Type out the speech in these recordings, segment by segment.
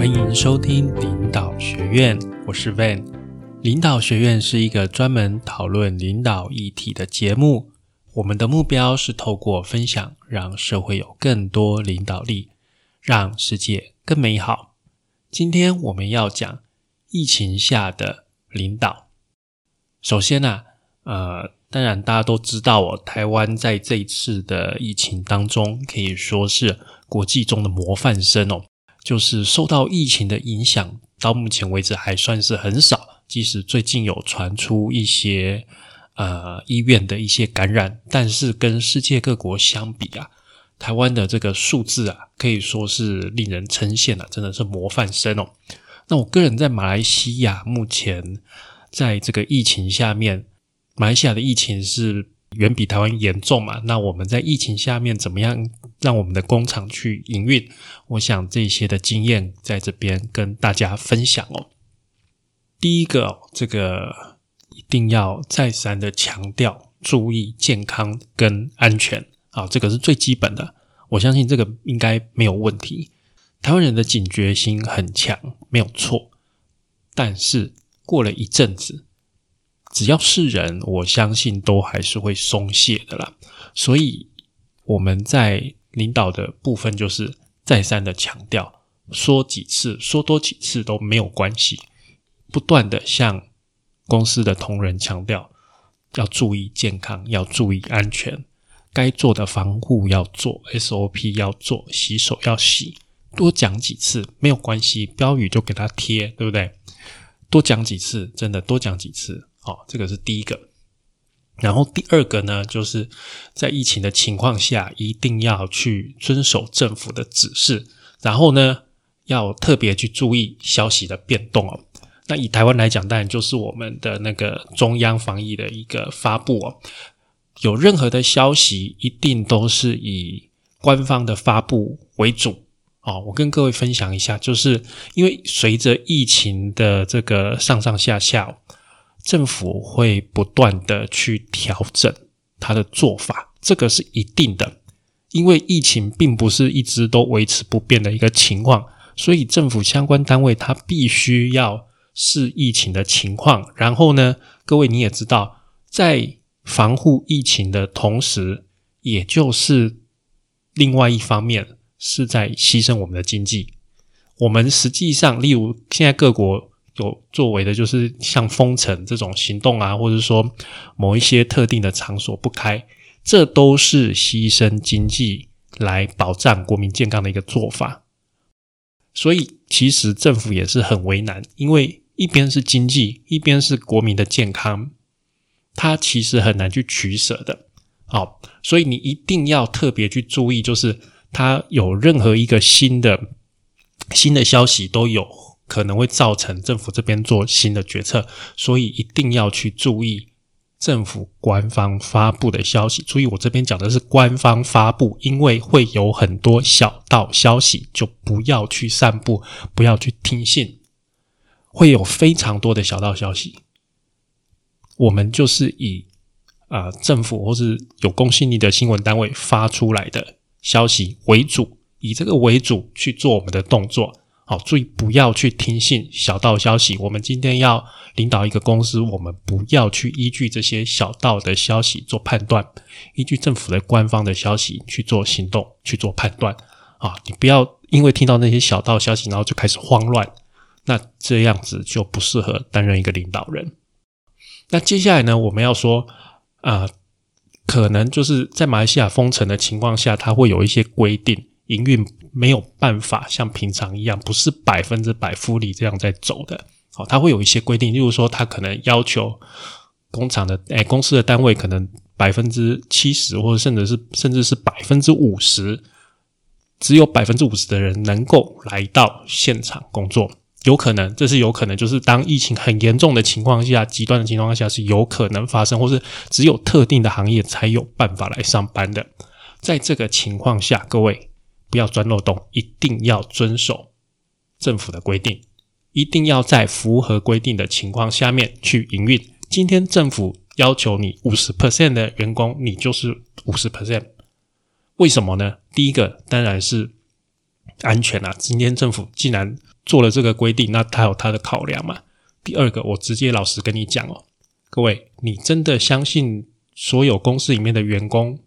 欢迎收听领导学院，我是 Van。领导学院是一个专门讨论领导议题的节目。我们的目标是透过分享，让社会有更多领导力，让世界更美好。今天我们要讲疫情下的领导。首先呢，呃，当然大家都知道哦，台湾在这一次的疫情当中，可以说是国际中的模范生哦。就是受到疫情的影响，到目前为止还算是很少。即使最近有传出一些呃医院的一些感染，但是跟世界各国相比啊，台湾的这个数字啊，可以说是令人称羡了，真的是模范生哦。那我个人在马来西亚，目前在这个疫情下面，马来西亚的疫情是。远比台湾严重嘛？那我们在疫情下面怎么样让我们的工厂去营运？我想这些的经验在这边跟大家分享哦。第一个，这个一定要再三的强调，注意健康跟安全啊，这个是最基本的。我相信这个应该没有问题。台湾人的警觉心很强，没有错。但是过了一阵子。只要是人，我相信都还是会松懈的啦。所以我们在领导的部分，就是再三的强调，说几次，说多几次都没有关系，不断的向公司的同仁强调，要注意健康，要注意安全，该做的防护要做，SOP 要做，洗手要洗，多讲几次没有关系，标语就给他贴，对不对？多讲几次，真的多讲几次。好，这个是第一个。然后第二个呢，就是在疫情的情况下，一定要去遵守政府的指示。然后呢，要特别去注意消息的变动哦。那以台湾来讲，当然就是我们的那个中央防疫的一个发布哦。有任何的消息，一定都是以官方的发布为主哦。我跟各位分享一下，就是因为随着疫情的这个上上下下。政府会不断的去调整它的做法，这个是一定的，因为疫情并不是一直都维持不变的一个情况，所以政府相关单位它必须要视疫情的情况，然后呢，各位你也知道，在防护疫情的同时，也就是另外一方面是在牺牲我们的经济。我们实际上，例如现在各国。有作为的，就是像封城这种行动啊，或者说某一些特定的场所不开，这都是牺牲经济来保障国民健康的一个做法。所以，其实政府也是很为难，因为一边是经济，一边是国民的健康，它其实很难去取舍的。好，所以你一定要特别去注意，就是它有任何一个新的新的消息都有。可能会造成政府这边做新的决策，所以一定要去注意政府官方发布的消息。注意，我这边讲的是官方发布，因为会有很多小道消息，就不要去散布，不要去听信，会有非常多的小道消息。我们就是以啊政府或是有公信力的新闻单位发出来的消息为主，以这个为主去做我们的动作。好，注意不要去听信小道消息。我们今天要领导一个公司，我们不要去依据这些小道的消息做判断，依据政府的官方的消息去做行动、去做判断。啊，你不要因为听到那些小道消息，然后就开始慌乱，那这样子就不适合担任一个领导人。那接下来呢，我们要说，啊，可能就是在马来西亚封城的情况下，它会有一些规定。营运没有办法像平常一样，不是百分之百复利这样在走的。好，它会有一些规定，例如说，它可能要求工厂的诶公司的单位可能百分之七十，或者甚至是甚至是百分之五十，只有百分之五十的人能够来到现场工作。有可能，这是有可能，就是当疫情很严重的情况下，极端的情况下是有可能发生，或是只有特定的行业才有办法来上班的。在这个情况下，各位。不要钻漏洞，一定要遵守政府的规定，一定要在符合规定的情况下面去营运。今天政府要求你五十 percent 的员工，你就是五十 percent。为什么呢？第一个当然是安全啊。今天政府既然做了这个规定，那他有他的考量嘛。第二个，我直接老实跟你讲哦，各位，你真的相信所有公司里面的员工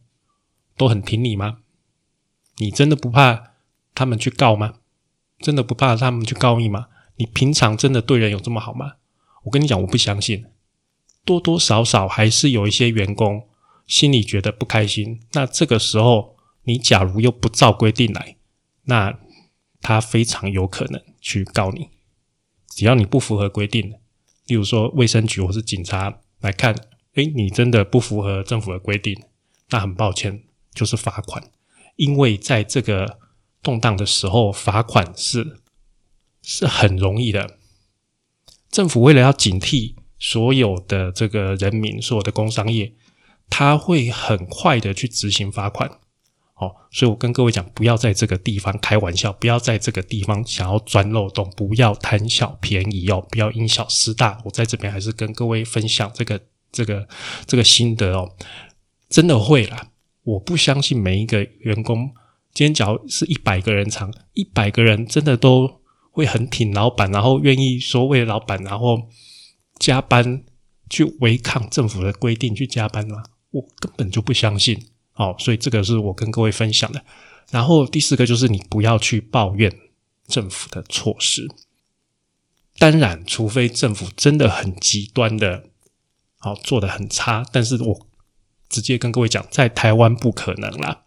都很挺你吗？你真的不怕他们去告吗？真的不怕他们去告你吗？你平常真的对人有这么好吗？我跟你讲，我不相信，多多少少还是有一些员工心里觉得不开心。那这个时候，你假如又不照规定来，那他非常有可能去告你。只要你不符合规定，例如说卫生局或是警察来看，诶，你真的不符合政府的规定，那很抱歉，就是罚款。因为在这个动荡的时候，罚款是是很容易的。政府为了要警惕所有的这个人民，所有的工商业，他会很快的去执行罚款。哦，所以我跟各位讲，不要在这个地方开玩笑，不要在这个地方想要钻漏洞，不要贪小便宜哦，不要因小失大。我在这边还是跟各位分享这个这个这个心得哦，真的会啦。我不相信每一个员工，今天假如是一百个人场，一百个人真的都会很挺老板，然后愿意说为老板，然后加班去违抗政府的规定去加班吗？我根本就不相信。哦，所以这个是我跟各位分享的。然后第四个就是你不要去抱怨政府的措施。当然，除非政府真的很极端的，好做的很差。但是我直接跟各位讲，在台湾不可能啦。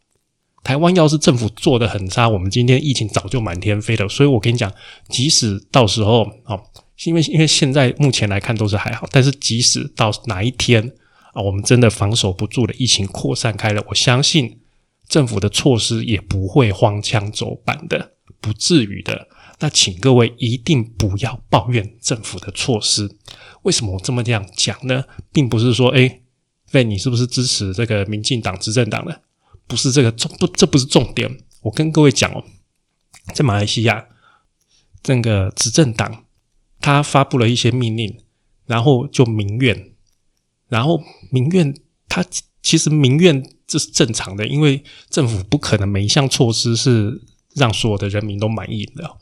台湾要是政府做的很差，我们今天疫情早就满天飞了。所以我跟你讲，即使到时候，哦，因为因为现在目前来看都是还好，但是即使到哪一天。啊，我们真的防守不住了，疫情扩散开了。我相信政府的措施也不会荒腔走板的，不至于的。那请各位一定不要抱怨政府的措施。为什么我这么这样讲呢？并不是说，哎，喂，你是不是支持这个民进党执政党的？不是这个重不，这不是重点。我跟各位讲哦，在马来西亚，这个执政党他发布了一些命令，然后就民怨。然后民怨，他其实民怨这是正常的，因为政府不可能每一项措施是让所有的人民都满意的。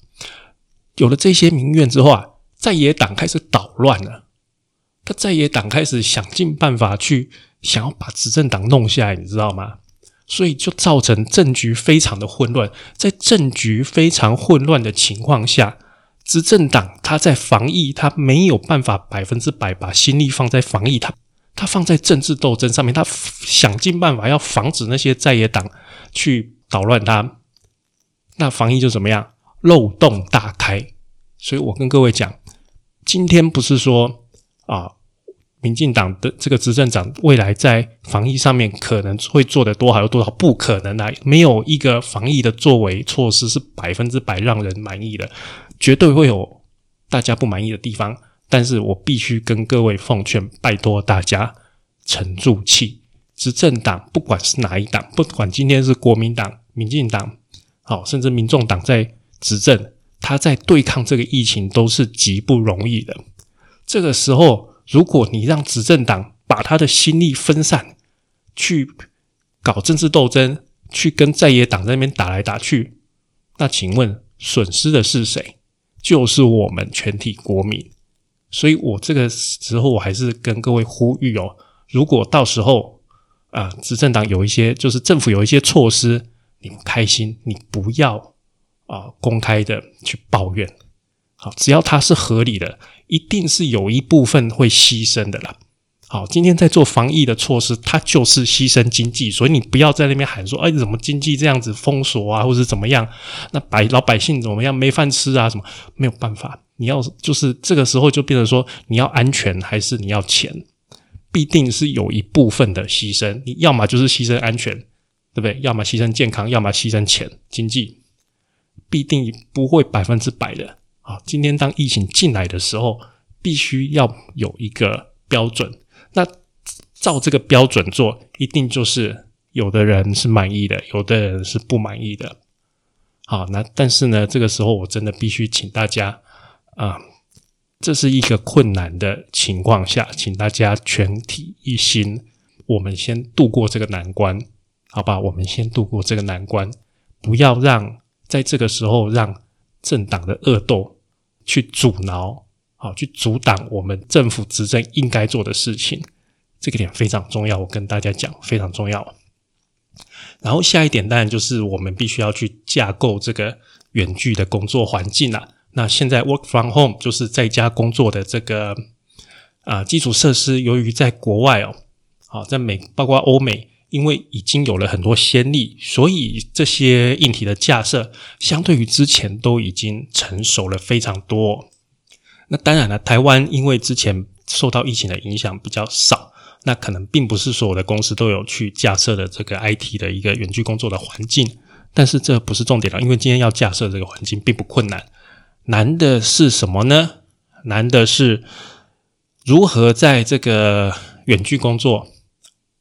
有了这些民怨之后啊，在野党开始捣乱了，他在野党开始想尽办法去想要把执政党弄下来，你知道吗？所以就造成政局非常的混乱。在政局非常混乱的情况下。执政党他在防疫，他没有办法百分之百把心力放在防疫，他他放在政治斗争上面，他想尽办法要防止那些在野党去捣乱他。那防疫就怎么样？漏洞大开。所以我跟各位讲，今天不是说啊，民进党的这个执政党未来在防疫上面可能会做的多好有多少？不可能啊，没有一个防疫的作为措施是百分之百让人满意的。绝对会有大家不满意的地方，但是我必须跟各位奉劝，拜托大家沉住气。执政党不管是哪一党，不管今天是国民党、民进党，好，甚至民众党在执政，他在对抗这个疫情都是极不容易的。这个时候，如果你让执政党把他的心力分散去搞政治斗争，去跟在野党在那边打来打去，那请问损失的是谁？就是我们全体国民，所以我这个时候我还是跟各位呼吁哦，如果到时候啊，执政党有一些，就是政府有一些措施，你不开心，你不要啊公开的去抱怨，好，只要它是合理的，一定是有一部分会牺牲的啦。好，今天在做防疫的措施，它就是牺牲经济，所以你不要在那边喊说，哎，怎么经济这样子封锁啊，或者怎么样？那百老百姓怎么样没饭吃啊？什么没有办法？你要就是这个时候就变成说，你要安全还是你要钱？必定是有一部分的牺牲，你要么就是牺牲安全，对不对？要么牺牲健康，要么牺牲钱经济，必定不会百分之百的。好，今天当疫情进来的时候，必须要有一个标准。那照这个标准做，一定就是有的人是满意的，有的人是不满意的。好，那但是呢，这个时候我真的必须请大家啊，这是一个困难的情况下，请大家全体一心，我们先度过这个难关，好吧？我们先度过这个难关，不要让在这个时候让政党的恶斗去阻挠，好去阻挡我们政府执政应该做的事情，这个点非常重要。我跟大家讲，非常重要。然后下一点当然就是我们必须要去架构这个远距的工作环境了。那现在 work from home 就是在家工作的这个啊基础设施，由于在国外哦，好在美包括欧美。因为已经有了很多先例，所以这些硬体的架设相对于之前都已经成熟了非常多。那当然了，台湾因为之前受到疫情的影响比较少，那可能并不是所有的公司都有去架设的这个 IT 的一个远距工作的环境。但是这不是重点了，因为今天要架设这个环境并不困难，难的是什么呢？难的是如何在这个远距工作，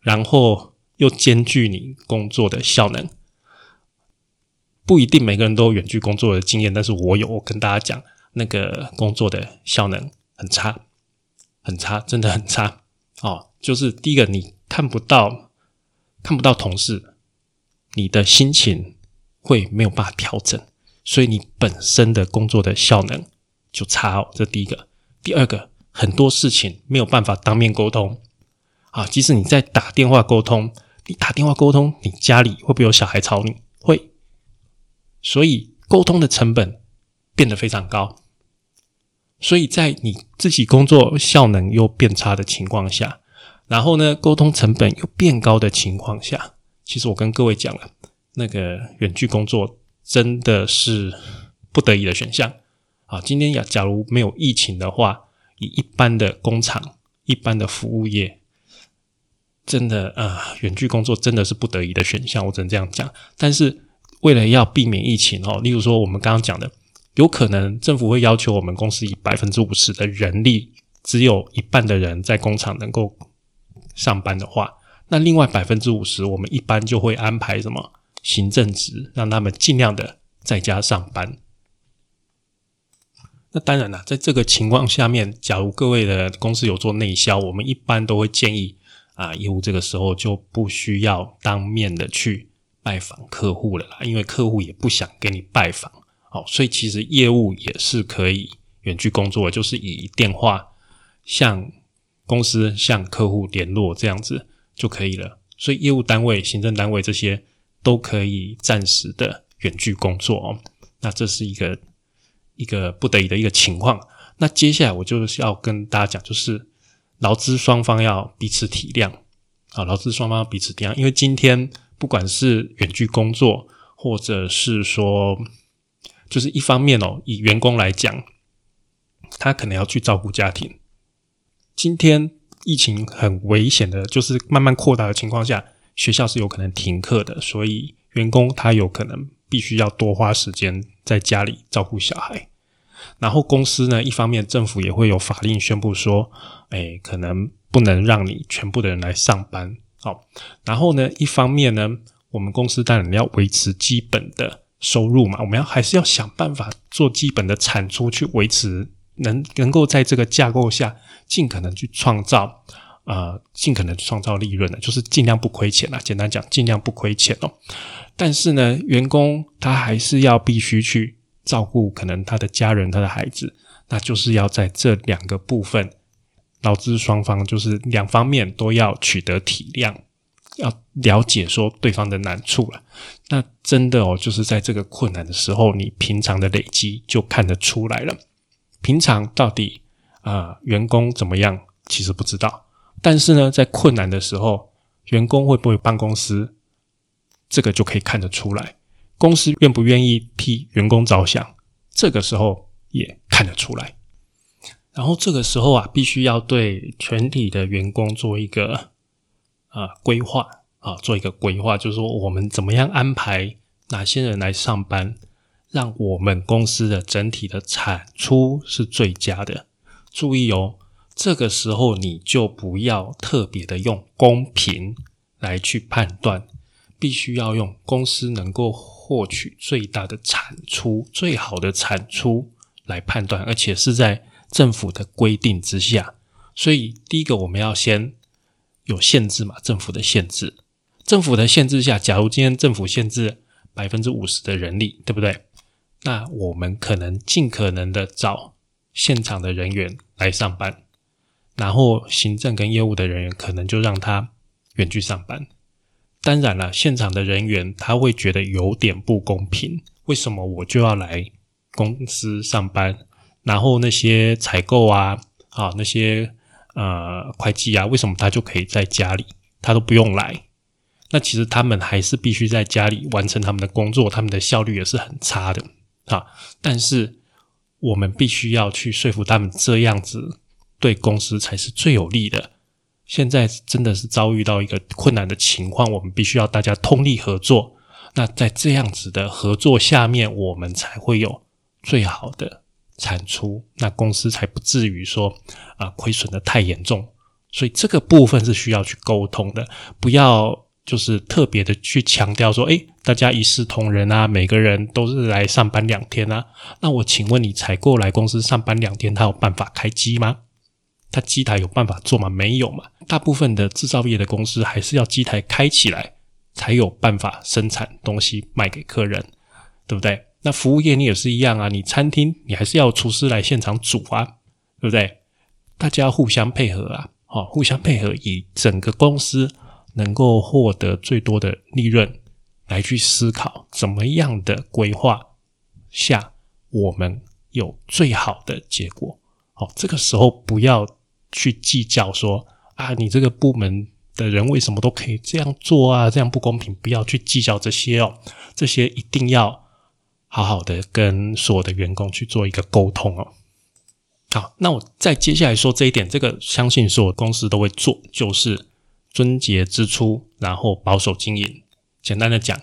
然后。又兼具你工作的效能，不一定每个人都有远距工作的经验，但是我有。我跟大家讲，那个工作的效能很差，很差，真的很差。哦，就是第一个，你看不到看不到同事，你的心情会没有办法调整，所以你本身的工作的效能就差哦。这第一个，第二个，很多事情没有办法当面沟通。啊，即使你在打电话沟通，你打电话沟通，你家里会不会有小孩吵你？会，所以沟通的成本变得非常高。所以在你自己工作效能又变差的情况下，然后呢，沟通成本又变高的情况下，其实我跟各位讲了，那个远距工作真的是不得已的选项。啊，今天呀，假如没有疫情的话，以一般的工厂、一般的服务业。真的啊，远距工作真的是不得已的选项，我只能这样讲。但是为了要避免疫情哦，例如说我们刚刚讲的，有可能政府会要求我们公司以百分之五十的人力，只有一半的人在工厂能够上班的话，那另外百分之五十，我们一般就会安排什么行政职，让他们尽量的在家上班。那当然了，在这个情况下面，假如各位的公司有做内销，我们一般都会建议。啊，业务这个时候就不需要当面的去拜访客户了啦，因为客户也不想给你拜访。好，所以其实业务也是可以远距工作，就是以电话向公司、向客户联络这样子就可以了。所以业务单位、行政单位这些都可以暂时的远距工作哦。那这是一个一个不得已的一个情况。那接下来我就是要跟大家讲，就是。劳资双方要彼此体谅啊！劳资双方彼此体谅，因为今天不管是远距工作，或者是说，就是一方面哦，以员工来讲，他可能要去照顾家庭。今天疫情很危险的，就是慢慢扩大的情况下，学校是有可能停课的，所以员工他有可能必须要多花时间在家里照顾小孩。然后公司呢，一方面政府也会有法令宣布说，哎，可能不能让你全部的人来上班，好。然后呢，一方面呢，我们公司当然要维持基本的收入嘛，我们要还是要想办法做基本的产出去维持，能能够在这个架构下尽可能去创造，呃，尽可能创造利润的，就是尽量不亏钱啦。简单讲，尽量不亏钱哦。但是呢，员工他还是要必须去。照顾可能他的家人、他的孩子，那就是要在这两个部分，劳资双方就是两方面都要取得体谅，要了解说对方的难处了。那真的哦，就是在这个困难的时候，你平常的累积就看得出来了。平常到底啊，员工怎么样，其实不知道。但是呢，在困难的时候，员工会不会帮公司，这个就可以看得出来。公司愿不愿意替员工着想？这个时候也看得出来。然后这个时候啊，必须要对全体的员工做一个啊规划啊，做一个规划，就是说我们怎么样安排哪些人来上班，让我们公司的整体的产出是最佳的。注意哦，这个时候你就不要特别的用公平来去判断，必须要用公司能够。获取最大的产出、最好的产出来判断，而且是在政府的规定之下。所以，第一个我们要先有限制嘛，政府的限制。政府的限制下，假如今天政府限制百分之五十的人力，对不对？那我们可能尽可能的找现场的人员来上班，然后行政跟业务的人员可能就让他远距上班。当然了，现场的人员他会觉得有点不公平，为什么我就要来公司上班，然后那些采购啊，啊那些呃会计啊，为什么他就可以在家里，他都不用来？那其实他们还是必须在家里完成他们的工作，他们的效率也是很差的啊。但是我们必须要去说服他们，这样子对公司才是最有利的。现在真的是遭遇到一个困难的情况，我们必须要大家通力合作。那在这样子的合作下面，我们才会有最好的产出，那公司才不至于说啊亏损的太严重。所以这个部分是需要去沟通的，不要。就是特别的去强调说，哎，大家一视同仁啊，每个人都是来上班两天啊。那我请问你，采购来公司上班两天，他有办法开机吗？他机台有办法做吗？没有嘛。大部分的制造业的公司还是要机台开起来，才有办法生产东西卖给客人，对不对？那服务业你也是一样啊，你餐厅你还是要厨师来现场煮啊，对不对？大家互相配合啊，好，互相配合，以整个公司。能够获得最多的利润，来去思考怎么样的规划下，我们有最好的结果。好，这个时候不要去计较说啊，你这个部门的人为什么都可以这样做啊？这样不公平，不要去计较这些哦。这些一定要好好的跟所有的员工去做一个沟通哦。好，那我再接下来说这一点，这个相信所有公司都会做，就是。遵节支出，然后保守经营。简单的讲，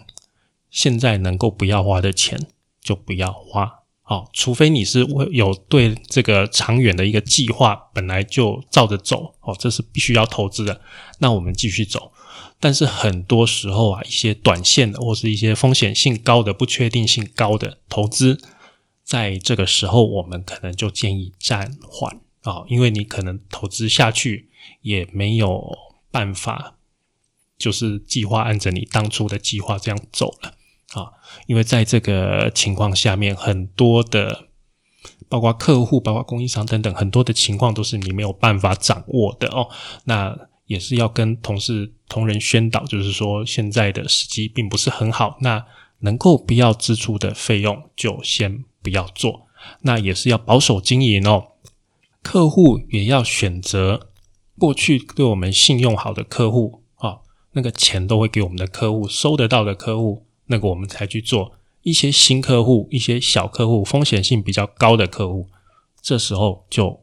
现在能够不要花的钱就不要花。哦，除非你是有对这个长远的一个计划，本来就照着走。哦，这是必须要投资的。那我们继续走。但是很多时候啊，一些短线的或是一些风险性高的、不确定性高的投资，在这个时候我们可能就建议暂缓啊，因为你可能投资下去也没有。办法就是计划按着你当初的计划这样走了啊，因为在这个情况下面，很多的包括客户、包括供应商等等，很多的情况都是你没有办法掌握的哦。那也是要跟同事、同仁宣导，就是说现在的时机并不是很好，那能够不要支出的费用就先不要做。那也是要保守经营哦，客户也要选择。过去对我们信用好的客户啊，那个钱都会给我们的客户收得到的客户，那个我们才去做一些新客户、一些小客户、风险性比较高的客户，这时候就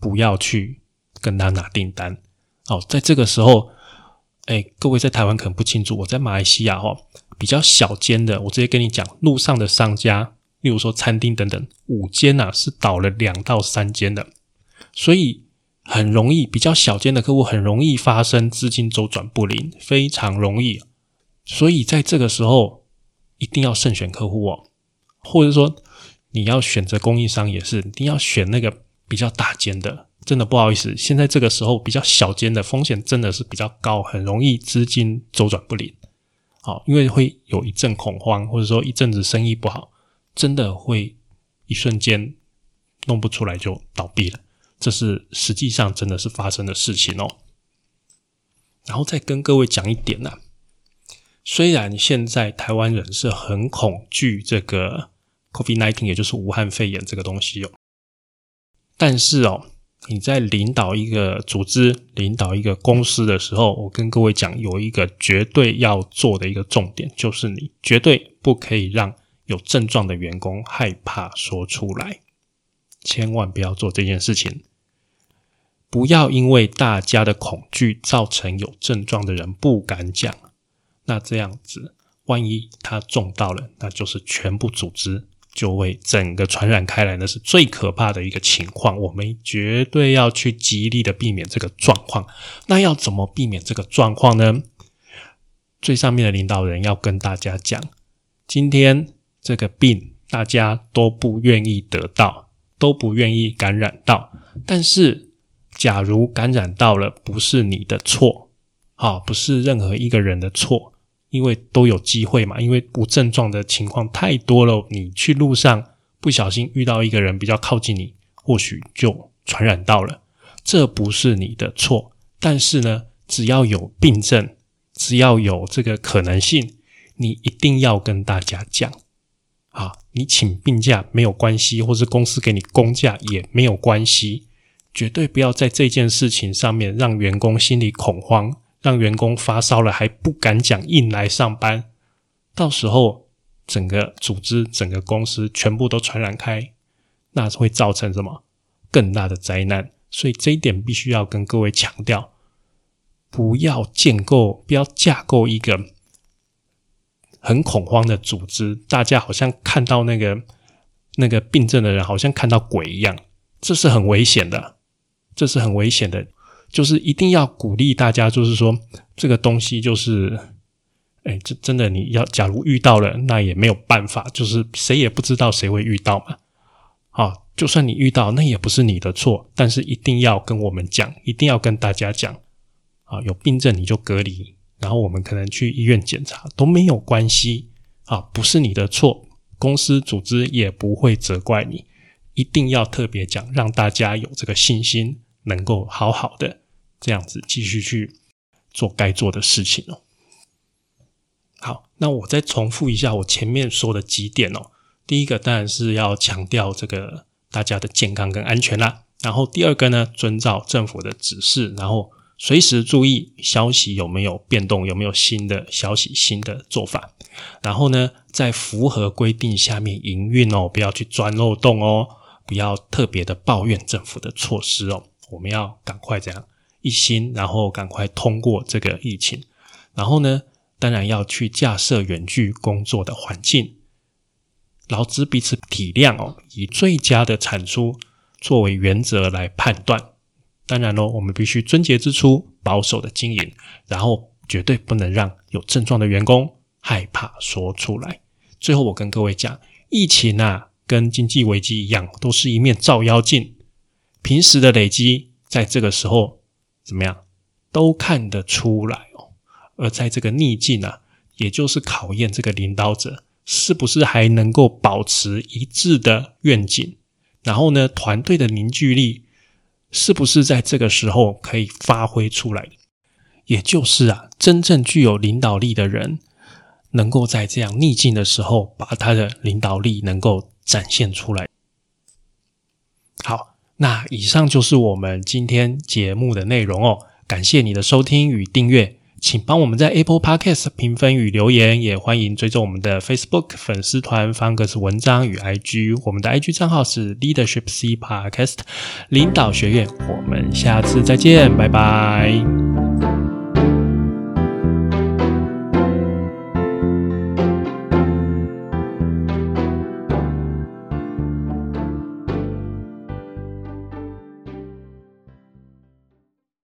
不要去跟他拿订单。哦，在这个时候，哎，各位在台湾可能不清楚，我在马来西亚哈，比较小间的，我直接跟你讲，路上的商家，例如说餐厅等等，五间呐是倒了两到三间的，所以。很容易，比较小间的客户很容易发生资金周转不灵，非常容易。所以在这个时候，一定要慎选客户哦，或者说你要选择供应商也是，一定要选那个比较大间的。真的不好意思，现在这个时候比较小间的风险真的是比较高，很容易资金周转不灵。好，因为会有一阵恐慌，或者说一阵子生意不好，真的会一瞬间弄不出来就倒闭了。这是实际上真的是发生的事情哦。然后再跟各位讲一点呢，虽然现在台湾人是很恐惧这个 COVID-19，也就是武汉肺炎这个东西哦，但是哦，你在领导一个组织、领导一个公司的时候，我跟各位讲，有一个绝对要做的一个重点，就是你绝对不可以让有症状的员工害怕说出来，千万不要做这件事情。不要因为大家的恐惧造成有症状的人不敢讲，那这样子，万一他中到了，那就是全部组织就会整个传染开来，那是最可怕的一个情况。我们绝对要去极力的避免这个状况。那要怎么避免这个状况呢？最上面的领导人要跟大家讲，今天这个病大家都不愿意得到，都不愿意感染到，但是。假如感染到了，不是你的错，好，不是任何一个人的错，因为都有机会嘛，因为无症状的情况太多了，你去路上不小心遇到一个人比较靠近你，或许就传染到了，这不是你的错。但是呢，只要有病症，只要有这个可能性，你一定要跟大家讲啊！你请病假没有关系，或是公司给你公假也没有关系，绝对不要在这件事情上面让员工心里恐慌。让员工发烧了还不敢讲硬来上班，到时候整个组织、整个公司全部都传染开，那会造成什么更大的灾难？所以这一点必须要跟各位强调：不要建构、不要架构一个很恐慌的组织，大家好像看到那个那个病症的人，好像看到鬼一样，这是很危险的，这是很危险的。就是一定要鼓励大家，就是说这个东西就是，哎，这真的你要假如遇到了，那也没有办法，就是谁也不知道谁会遇到嘛。好，就算你遇到，那也不是你的错，但是一定要跟我们讲，一定要跟大家讲。啊，有病症你就隔离，然后我们可能去医院检查都没有关系。啊，不是你的错，公司组织也不会责怪你。一定要特别讲，让大家有这个信心，能够好好的。这样子继续去做该做的事情哦。好，那我再重复一下我前面说的几点哦。第一个当然是要强调这个大家的健康跟安全啦。然后第二个呢，遵照政府的指示，然后随时注意消息有没有变动，有没有新的消息、新的做法。然后呢，在符合规定下面营运哦，不要去钻漏洞哦，不要特别的抱怨政府的措施哦。我们要赶快这样。一心，然后赶快通过这个疫情，然后呢，当然要去架设远距工作的环境，劳资彼此体谅哦，以最佳的产出作为原则来判断。当然喽，我们必须贞节之初，保守的经营，然后绝对不能让有症状的员工害怕说出来。最后，我跟各位讲，疫情啊，跟经济危机一样，都是一面照妖镜，平时的累积，在这个时候。怎么样，都看得出来哦。而在这个逆境啊，也就是考验这个领导者是不是还能够保持一致的愿景，然后呢，团队的凝聚力是不是在这个时候可以发挥出来？也就是啊，真正具有领导力的人，能够在这样逆境的时候，把他的领导力能够展现出来。那以上就是我们今天节目的内容哦，感谢你的收听与订阅，请帮我们在 Apple Podcast 评分与留言，也欢迎追踪我们的 Facebook 粉丝团方格子文章与 IG，我们的 IG 账号是 Leadership C Podcast 领导学院，我们下次再见，拜拜。